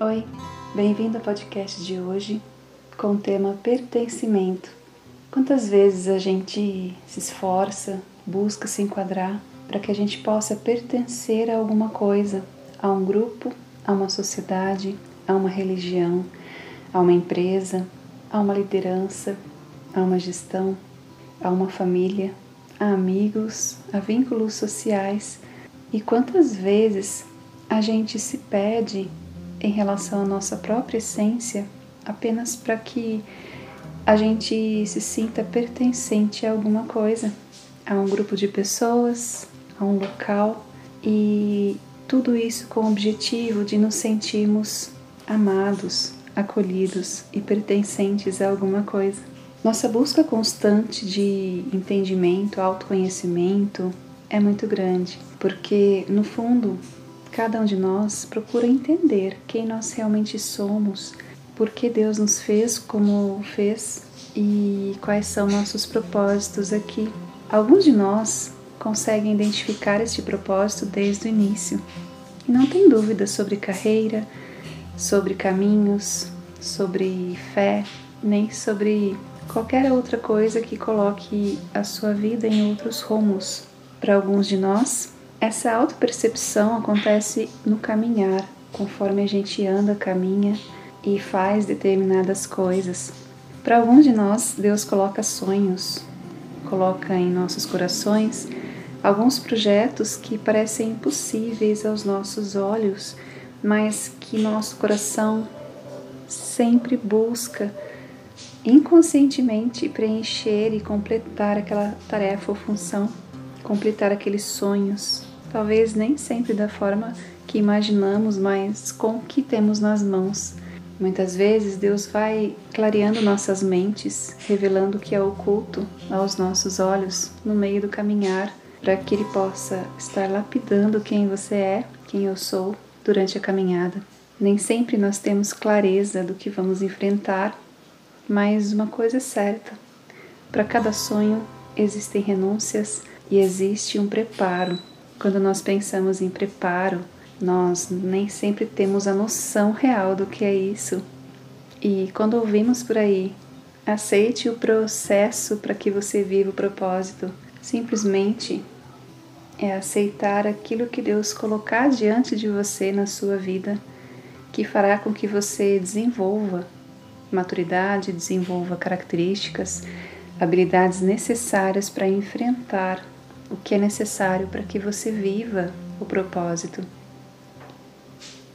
Oi, bem-vindo ao podcast de hoje com o tema pertencimento. Quantas vezes a gente se esforça, busca se enquadrar para que a gente possa pertencer a alguma coisa, a um grupo, a uma sociedade, a uma religião, a uma empresa, a uma liderança, a uma gestão, a uma família, a amigos, a vínculos sociais. E quantas vezes a gente se pede em relação à nossa própria essência apenas para que a gente se sinta pertencente a alguma coisa, a um grupo de pessoas, a um local e tudo isso com o objetivo de nos sentirmos amados, acolhidos e pertencentes a alguma coisa. Nossa busca constante de entendimento, autoconhecimento é muito grande, porque no fundo cada um de nós procura entender quem nós realmente somos, por que Deus nos fez como fez e quais são nossos propósitos aqui. Alguns de nós conseguem identificar este propósito desde o início e não tem dúvida sobre carreira, sobre caminhos, sobre fé, nem sobre qualquer outra coisa que coloque a sua vida em outros rumos. Para alguns de nós, essa autopercepção acontece no caminhar, conforme a gente anda, caminha e faz determinadas coisas. Para alguns de nós, Deus coloca sonhos, coloca em nossos corações alguns projetos que parecem impossíveis aos nossos olhos, mas que nosso coração sempre busca inconscientemente preencher e completar aquela tarefa ou função, completar aqueles sonhos, talvez nem sempre da forma que imaginamos, mas com o que temos nas mãos. Muitas vezes Deus vai clareando nossas mentes, revelando o que é oculto aos nossos olhos no meio do caminhar, para que Ele possa estar lapidando quem você é, quem eu sou, durante a caminhada. Nem sempre nós temos clareza do que vamos enfrentar mas uma coisa é certa: para cada sonho existem renúncias e existe um preparo. Quando nós pensamos em preparo, nós nem sempre temos a noção real do que é isso. E quando ouvimos por aí, aceite o processo para que você viva o propósito. Simplesmente é aceitar aquilo que Deus colocar diante de você na sua vida, que fará com que você desenvolva maturidade, desenvolva características, habilidades necessárias para enfrentar o que é necessário para que você viva o propósito.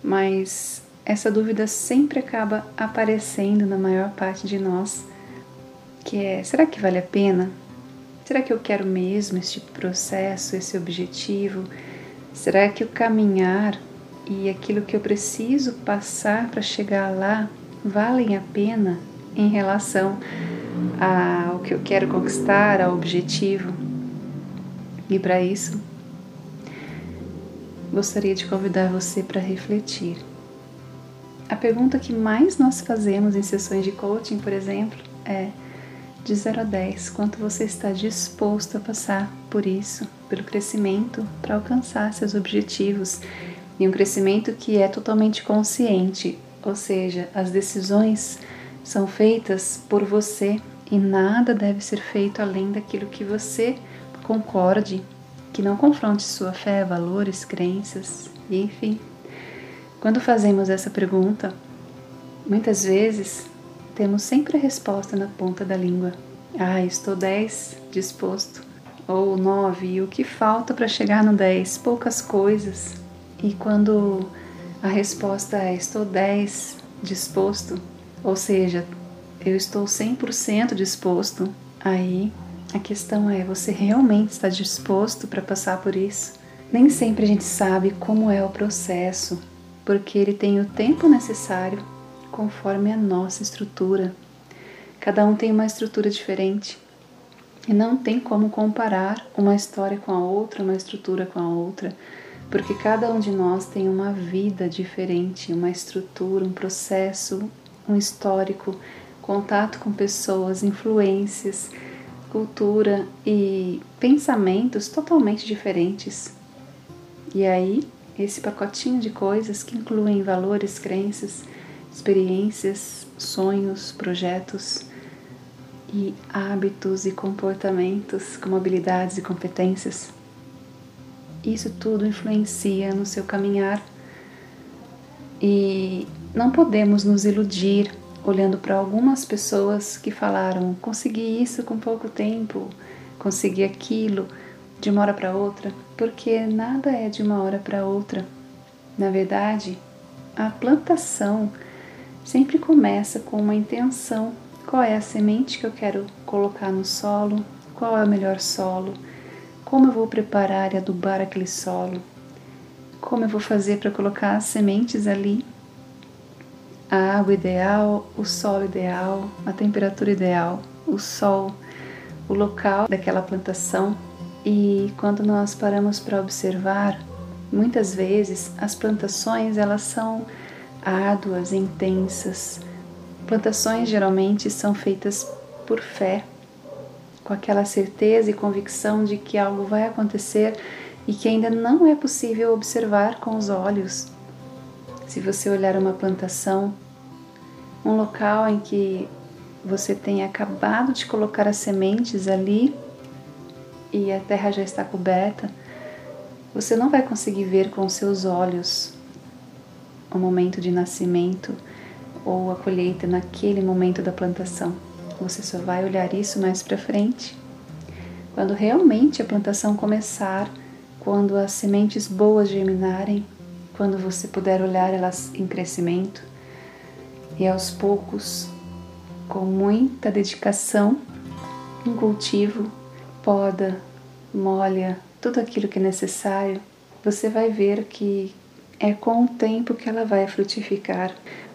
Mas essa dúvida sempre acaba aparecendo na maior parte de nós, que é: será que vale a pena? Será que eu quero mesmo este processo, esse objetivo? Será que o caminhar e aquilo que eu preciso passar para chegar lá valem a pena em relação ao que eu quero conquistar, ao objetivo. E para isso, gostaria de convidar você para refletir. A pergunta que mais nós fazemos em sessões de coaching, por exemplo, é de 0 a 10, quanto você está disposto a passar por isso, pelo crescimento, para alcançar seus objetivos. E um crescimento que é totalmente consciente, ou seja, as decisões são feitas por você e nada deve ser feito além daquilo que você concorde, que não confronte sua fé, valores, crenças, enfim. Quando fazemos essa pergunta, muitas vezes temos sempre a resposta na ponta da língua. Ah, estou 10 disposto. Ou 9, e o que falta para chegar no 10? Poucas coisas. E quando a resposta é: estou 10 disposto, ou seja, eu estou 100% disposto. Aí a questão é: você realmente está disposto para passar por isso? Nem sempre a gente sabe como é o processo, porque ele tem o tempo necessário conforme a nossa estrutura. Cada um tem uma estrutura diferente e não tem como comparar uma história com a outra, uma estrutura com a outra porque cada um de nós tem uma vida diferente, uma estrutura, um processo, um histórico, contato com pessoas, influências, cultura e pensamentos totalmente diferentes. E aí esse pacotinho de coisas que incluem valores, crenças, experiências, sonhos, projetos e hábitos e comportamentos, como habilidades e competências. Isso tudo influencia no seu caminhar e não podemos nos iludir olhando para algumas pessoas que falaram: consegui isso com pouco tempo, consegui aquilo de uma hora para outra, porque nada é de uma hora para outra. Na verdade, a plantação sempre começa com uma intenção. Qual é a semente que eu quero colocar no solo? Qual é o melhor solo? Como eu vou preparar e adubar aquele solo? Como eu vou fazer para colocar as sementes ali? A água ideal, o solo ideal, a temperatura ideal, o sol, o local daquela plantação. E quando nós paramos para observar, muitas vezes as plantações elas são árduas, intensas. Plantações geralmente são feitas por fé, com aquela certeza e convicção de que algo vai acontecer e que ainda não é possível observar com os olhos. Se você olhar uma plantação, um local em que você tem acabado de colocar as sementes ali e a terra já está coberta, você não vai conseguir ver com seus olhos o momento de nascimento ou a colheita naquele momento da plantação. Você só vai olhar isso mais para frente. Quando realmente a plantação começar, quando as sementes boas germinarem, quando você puder olhar elas em crescimento e aos poucos, com muita dedicação, um cultivo, poda, molha, tudo aquilo que é necessário, você vai ver que é com o tempo que ela vai frutificar,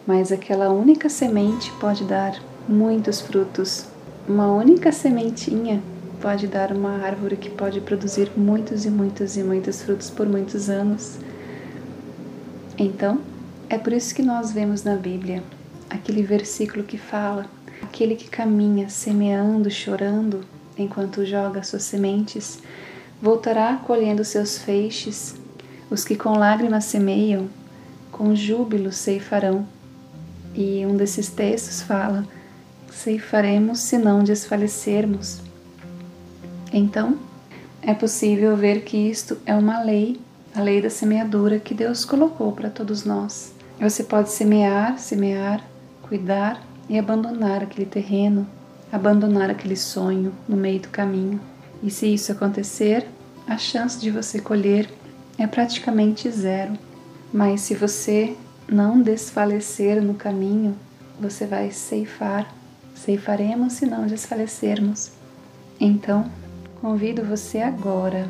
mas aquela única semente pode dar muitos frutos. Uma única sementinha pode dar uma árvore que pode produzir muitos e muitos e muitos frutos por muitos anos. Então, é por isso que nós vemos na Bíblia aquele versículo que fala: aquele que caminha semeando, chorando, enquanto joga suas sementes, voltará colhendo seus feixes os que com lágrimas semeiam, com júbilo ceifarão. E um desses textos fala: ceifaremos se não desfalecermos. Então, é possível ver que isto é uma lei, a lei da semeadura que Deus colocou para todos nós. Você pode semear, semear, cuidar e abandonar aquele terreno, abandonar aquele sonho no meio do caminho. E se isso acontecer, a chance de você colher é praticamente zero. Mas se você não desfalecer no caminho, você vai ceifar. Ceifaremos se não desfalecermos. Então, convido você agora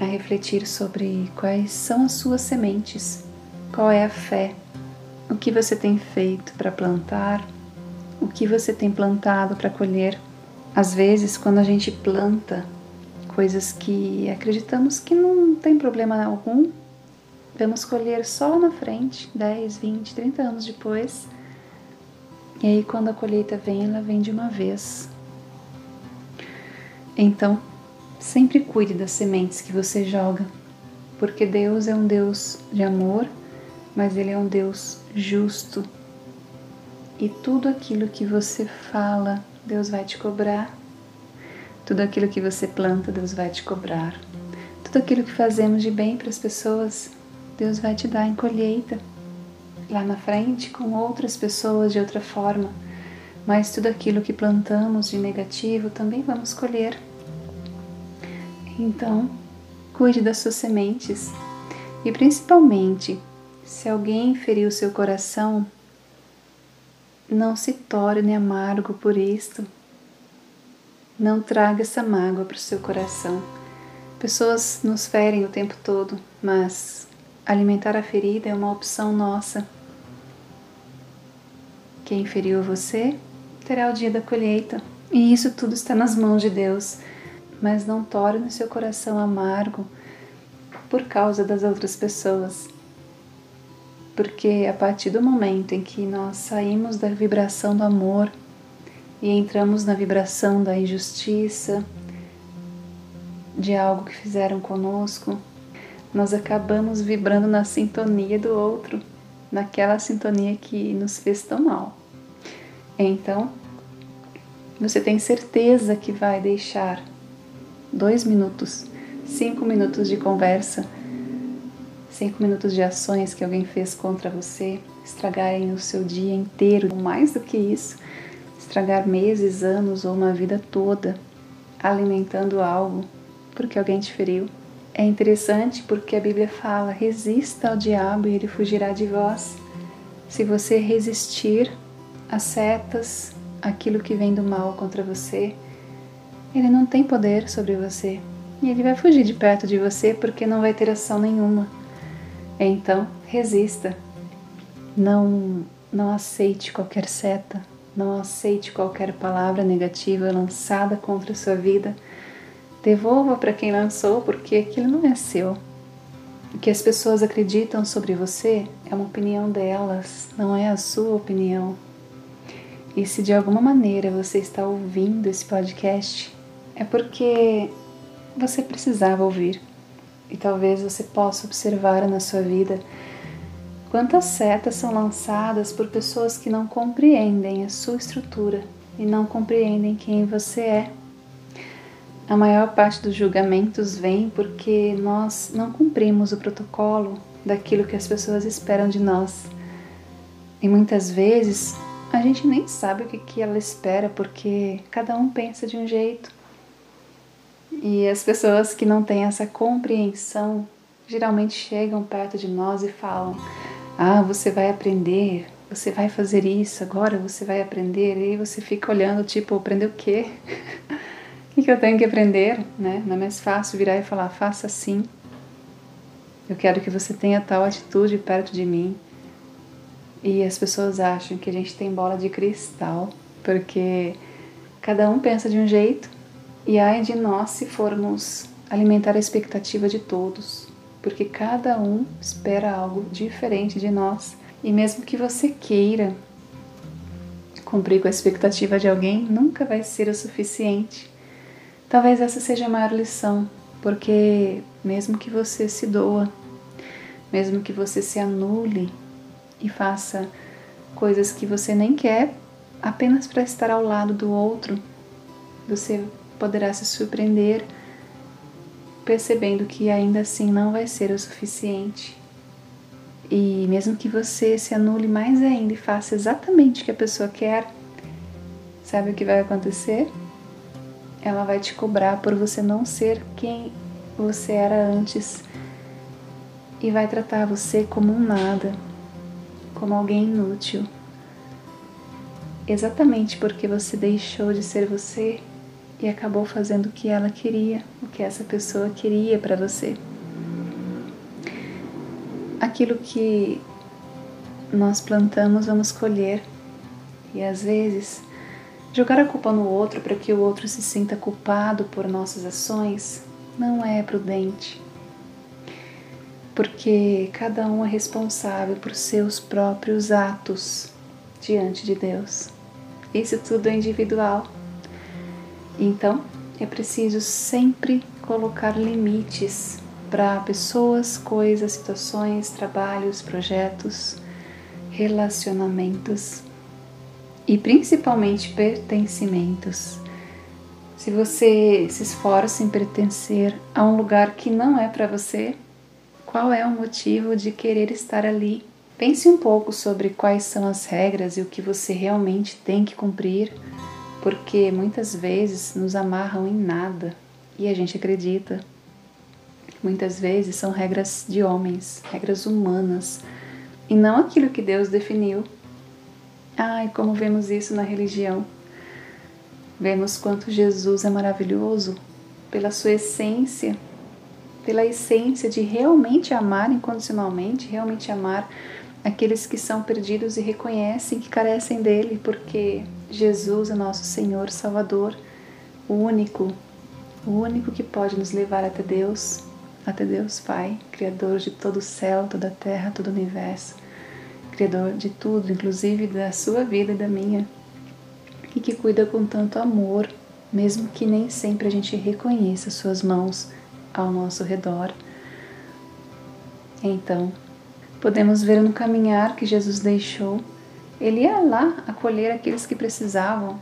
a refletir sobre quais são as suas sementes, qual é a fé, o que você tem feito para plantar, o que você tem plantado para colher. Às vezes, quando a gente planta, coisas que acreditamos que não tem problema algum, vamos colher só na frente, 10, 20, 30 anos depois. E aí, quando a colheita vem, ela vem de uma vez. Então, sempre cuide das sementes que você joga, porque Deus é um Deus de amor, mas Ele é um Deus justo. E tudo aquilo que você fala, Deus vai te cobrar tudo aquilo que você planta, Deus vai te cobrar. Tudo aquilo que fazemos de bem para as pessoas, Deus vai te dar em colheita. Lá na frente, com outras pessoas de outra forma. Mas tudo aquilo que plantamos de negativo também vamos colher. Então, cuide das suas sementes. E principalmente, se alguém feriu seu coração, não se torne amargo por isto não traga essa mágoa para o seu coração. Pessoas nos ferem o tempo todo, mas alimentar a ferida é uma opção nossa. Quem feriu você terá o dia da colheita, e isso tudo está nas mãos de Deus. Mas não torne seu coração amargo por causa das outras pessoas. Porque a partir do momento em que nós saímos da vibração do amor, e entramos na vibração da injustiça, de algo que fizeram conosco, nós acabamos vibrando na sintonia do outro, naquela sintonia que nos fez tão mal. Então, você tem certeza que vai deixar dois minutos, cinco minutos de conversa, cinco minutos de ações que alguém fez contra você estragarem o seu dia inteiro, mais do que isso, estragar meses, anos ou uma vida toda alimentando algo porque alguém te feriu. É interessante porque a Bíblia fala: resista ao diabo e ele fugirá de vós. Se você resistir às setas, aquilo que vem do mal contra você, ele não tem poder sobre você. E ele vai fugir de perto de você porque não vai ter ação nenhuma. Então, resista. Não, não aceite qualquer seta, não aceite qualquer palavra negativa lançada contra a sua vida. Devolva para quem lançou, porque aquilo não é seu. O que as pessoas acreditam sobre você é uma opinião delas, não é a sua opinião. E se de alguma maneira você está ouvindo esse podcast, é porque você precisava ouvir. E talvez você possa observar na sua vida quantas setas são lançadas por pessoas que não compreendem a sua estrutura e não compreendem quem você é. A maior parte dos julgamentos vem porque nós não cumprimos o protocolo daquilo que as pessoas esperam de nós. E muitas vezes a gente nem sabe o que, ela espera porque cada um pensa de um jeito. E as pessoas que não têm essa compreensão geralmente chegam perto de nós e falam: Ah, você vai aprender, você vai fazer isso, agora você vai aprender. E aí você fica olhando, tipo, aprender o quê? O que eu tenho que aprender, né? Não é mais fácil virar e falar, faça assim. Eu quero que você tenha tal atitude perto de mim. E as pessoas acham que a gente tem bola de cristal, porque cada um pensa de um jeito e ai de nós se formos alimentar a expectativa de todos, porque cada um espera algo diferente de nós. E mesmo que você queira cumprir com a expectativa de alguém, nunca vai ser o suficiente. Talvez essa seja a maior lição, porque mesmo que você se doa, mesmo que você se anule e faça coisas que você nem quer apenas para estar ao lado do outro, você poderá se surpreender percebendo que ainda assim não vai ser o suficiente. E mesmo que você se anule mais ainda e faça exatamente o que a pessoa quer, sabe o que vai acontecer? Ela vai te cobrar por você não ser quem você era antes e vai tratar você como um nada, como alguém inútil. Exatamente porque você deixou de ser você e acabou fazendo o que ela queria, o que essa pessoa queria para você. Aquilo que nós plantamos, vamos colher. E às vezes, jogar a culpa no outro para que o outro se sinta culpado por nossas ações não é prudente. Porque cada um é responsável por seus próprios atos diante de Deus. Isso tudo é individual. Então, é preciso sempre colocar limites para pessoas, coisas, situações, trabalhos, projetos, relacionamentos e principalmente pertencimentos. Se você se esforça em pertencer a um lugar que não é para você, qual é o motivo de querer estar ali? Pense um pouco sobre quais são as regras e o que você realmente tem que cumprir porque muitas vezes nos amarram em nada e a gente acredita. Muitas vezes são regras de homens, regras humanas, e não aquilo que Deus definiu. Ai, como vemos isso na religião. Vemos quanto Jesus é maravilhoso pela sua essência, pela essência de realmente amar incondicionalmente, realmente amar aqueles que são perdidos e reconhecem que carecem dele, porque Jesus é nosso Senhor Salvador, o único, o único que pode nos levar até Deus, até Deus Pai, Criador de todo o céu, toda a terra, todo o universo, Criador de tudo, inclusive da sua vida e da minha, e que cuida com tanto amor, mesmo que nem sempre a gente reconheça Suas mãos ao nosso redor. Então, podemos ver no caminhar que Jesus deixou, ele ia lá acolher aqueles que precisavam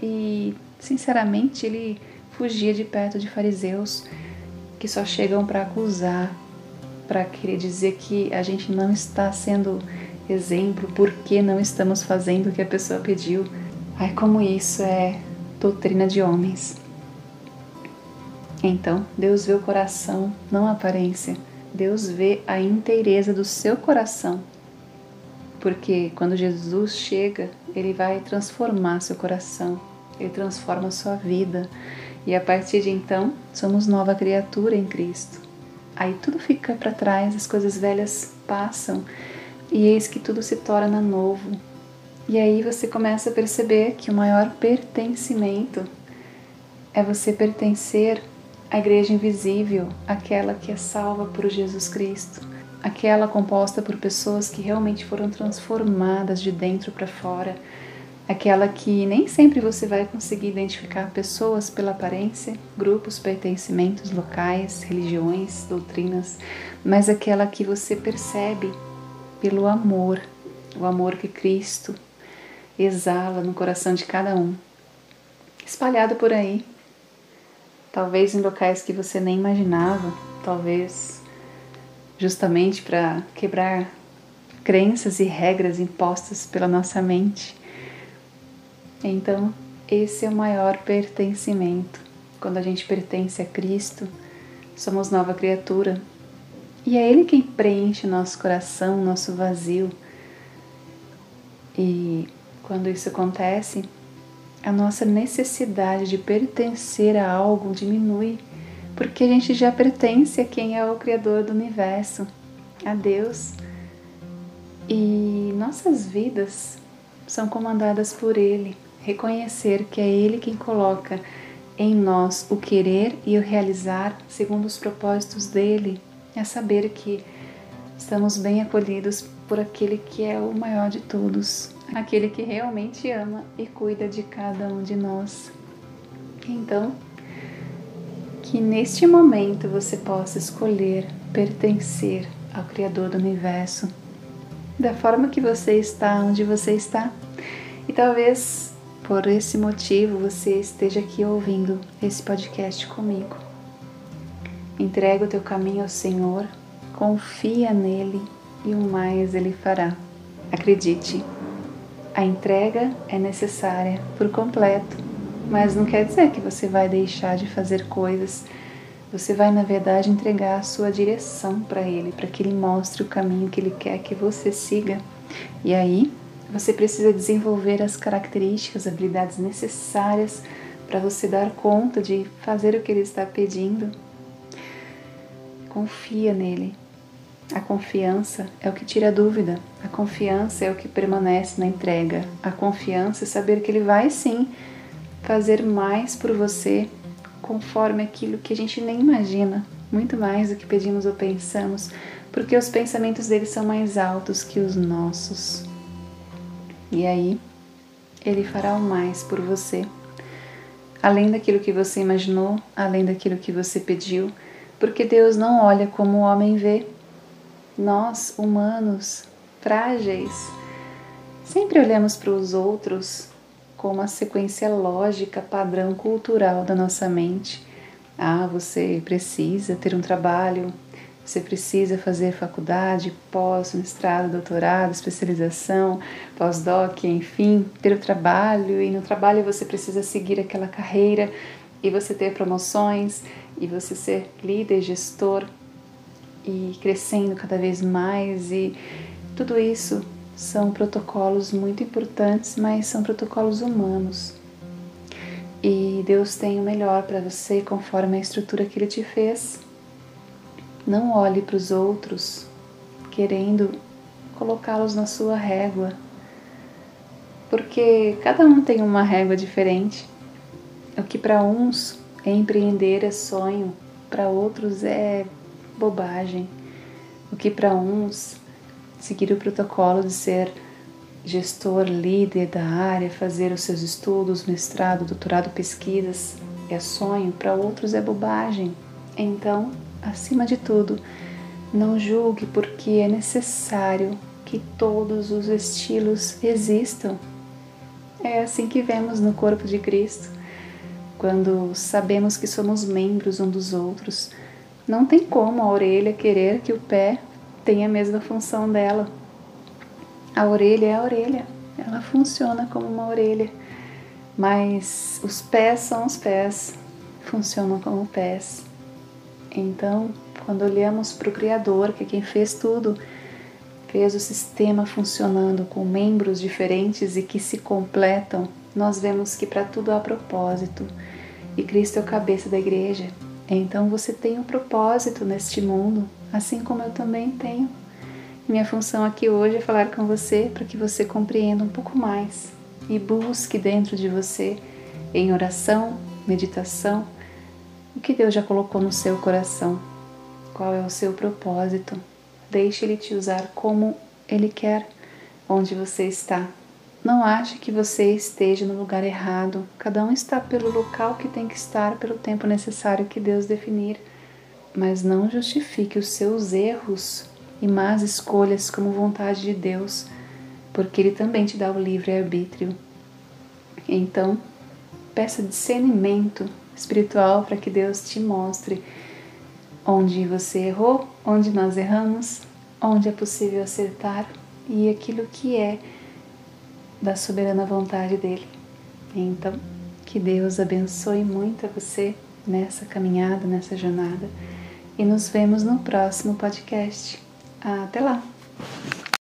e, sinceramente, ele fugia de perto de fariseus que só chegam para acusar, para querer dizer que a gente não está sendo exemplo, porque não estamos fazendo o que a pessoa pediu. Ai, como isso é doutrina de homens. Então, Deus vê o coração, não a aparência. Deus vê a inteireza do seu coração. Porque quando Jesus chega, ele vai transformar seu coração, ele transforma sua vida. E a partir de então, somos nova criatura em Cristo. Aí tudo fica para trás, as coisas velhas passam e eis que tudo se torna novo. E aí você começa a perceber que o maior pertencimento é você pertencer à igreja invisível, aquela que é salva por Jesus Cristo, aquela composta por pessoas que realmente foram transformadas de dentro para fora, aquela que nem sempre você vai conseguir identificar pessoas pela aparência, grupos, pertencimentos locais, religiões, doutrinas, mas aquela que você percebe pelo amor, o amor que Cristo exala no coração de cada um, espalhado por aí, talvez em locais que você nem imaginava, talvez justamente para quebrar crenças e regras impostas pela nossa mente. Então, esse é o maior pertencimento. Quando a gente pertence a Cristo, somos nova criatura. E é Ele quem preenche nosso coração, nosso vazio. E quando isso acontece, a nossa necessidade de pertencer a algo diminui, porque a gente já pertence a quem é o Criador do universo, a Deus. E nossas vidas são comandadas por Ele. Reconhecer que é Ele quem coloca em nós o querer e o realizar segundo os propósitos dele, é saber que estamos bem acolhidos por aquele que é o maior de todos, aquele que realmente ama e cuida de cada um de nós. Então, que neste momento você possa escolher pertencer ao Criador do universo, da forma que você está, onde você está. E talvez por esse motivo você esteja aqui ouvindo esse podcast comigo. Entrega o teu caminho ao Senhor, confia nele e o mais ele fará. Acredite, a entrega é necessária por completo, mas não quer dizer que você vai deixar de fazer coisas. Você vai, na verdade, entregar a sua direção para Ele, para que Ele mostre o caminho que Ele quer que você siga. E aí, você precisa desenvolver as características, habilidades necessárias para você dar conta de fazer o que Ele está pedindo. Confia nele, a confiança é o que tira a dúvida, a confiança é o que permanece na entrega, a confiança é saber que Ele vai sim fazer mais por você conforme aquilo que a gente nem imagina, muito mais do que pedimos ou pensamos, porque os pensamentos dele são mais altos que os nossos. E aí, ele fará o mais por você, além daquilo que você imaginou, além daquilo que você pediu, porque Deus não olha como o homem vê, nós, humanos, frágeis, sempre olhamos para os outros com uma sequência lógica, padrão cultural da nossa mente. Ah, você precisa ter um trabalho, você precisa fazer faculdade, pós, mestrado, doutorado, especialização, pós-doc, enfim, ter o trabalho e no trabalho você precisa seguir aquela carreira e você ter promoções e você ser líder, gestor e crescendo cada vez mais e tudo isso são protocolos muito importantes, mas são protocolos humanos. E Deus tem o melhor para você conforme a estrutura que Ele te fez. Não olhe para os outros querendo colocá-los na sua régua, porque cada um tem uma régua diferente. O que para uns é empreender é sonho, para outros é bobagem. O que para uns seguir o protocolo de ser gestor, líder da área, fazer os seus estudos, mestrado, doutorado, pesquisas é sonho, para outros é bobagem. Então, acima de tudo, Não julgue porque é necessário que todos os estilos existam. É assim que vemos no corpo de Cristo. Quando sabemos que somos membros um dos outros, não tem como a orelha querer que o pé tenha a mesma função dela. A orelha é a orelha, ela funciona como uma orelha, mas os pés são os pés, funcionam como pés. Então, quando olhamos para o Criador, que é quem fez tudo, fez o sistema funcionando com membros diferentes e que se completam, nós vemos que para tudo há propósito e Cristo é o cabeça da igreja. Então você tem um propósito neste mundo, assim como eu também tenho. Minha função aqui hoje é falar com você para que você compreenda um pouco mais e busque dentro de você, em oração, meditação, o que Deus já colocou no seu coração. Qual é o seu propósito? Deixe Ele te usar como Ele quer, onde você está. Não ache que você esteja no lugar errado. Cada um está pelo local que tem que estar, pelo tempo necessário que Deus definir. Mas não justifique os seus erros e más escolhas como vontade de Deus, porque Ele também te dá o livre-arbítrio. Então, peça discernimento espiritual para que Deus te mostre onde você errou, onde nós erramos, onde é possível acertar e aquilo que é da soberana vontade dele. Então, que Deus abençoe muito a você nessa caminhada, nessa jornada e nos vemos no próximo podcast. Até lá!